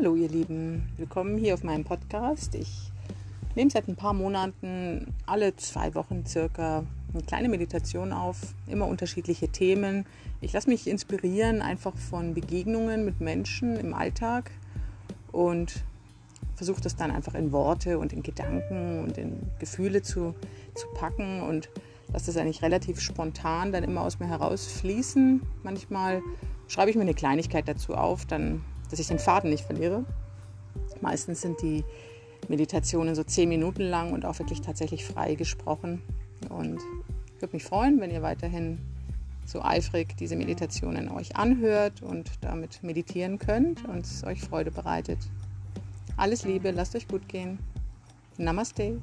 Hallo ihr Lieben, willkommen hier auf meinem Podcast. Ich nehme seit ein paar Monaten alle zwei Wochen circa eine kleine Meditation auf, immer unterschiedliche Themen. Ich lasse mich inspirieren einfach von Begegnungen mit Menschen im Alltag und versuche das dann einfach in Worte und in Gedanken und in Gefühle zu, zu packen und lasse das eigentlich relativ spontan dann immer aus mir herausfließen. Manchmal schreibe ich mir eine Kleinigkeit dazu auf, dann dass ich den Faden nicht verliere. Meistens sind die Meditationen so zehn Minuten lang und auch wirklich tatsächlich frei gesprochen. Und ich würde mich freuen, wenn ihr weiterhin so eifrig diese Meditationen euch anhört und damit meditieren könnt und es euch Freude bereitet. Alles Liebe, lasst euch gut gehen. Namaste.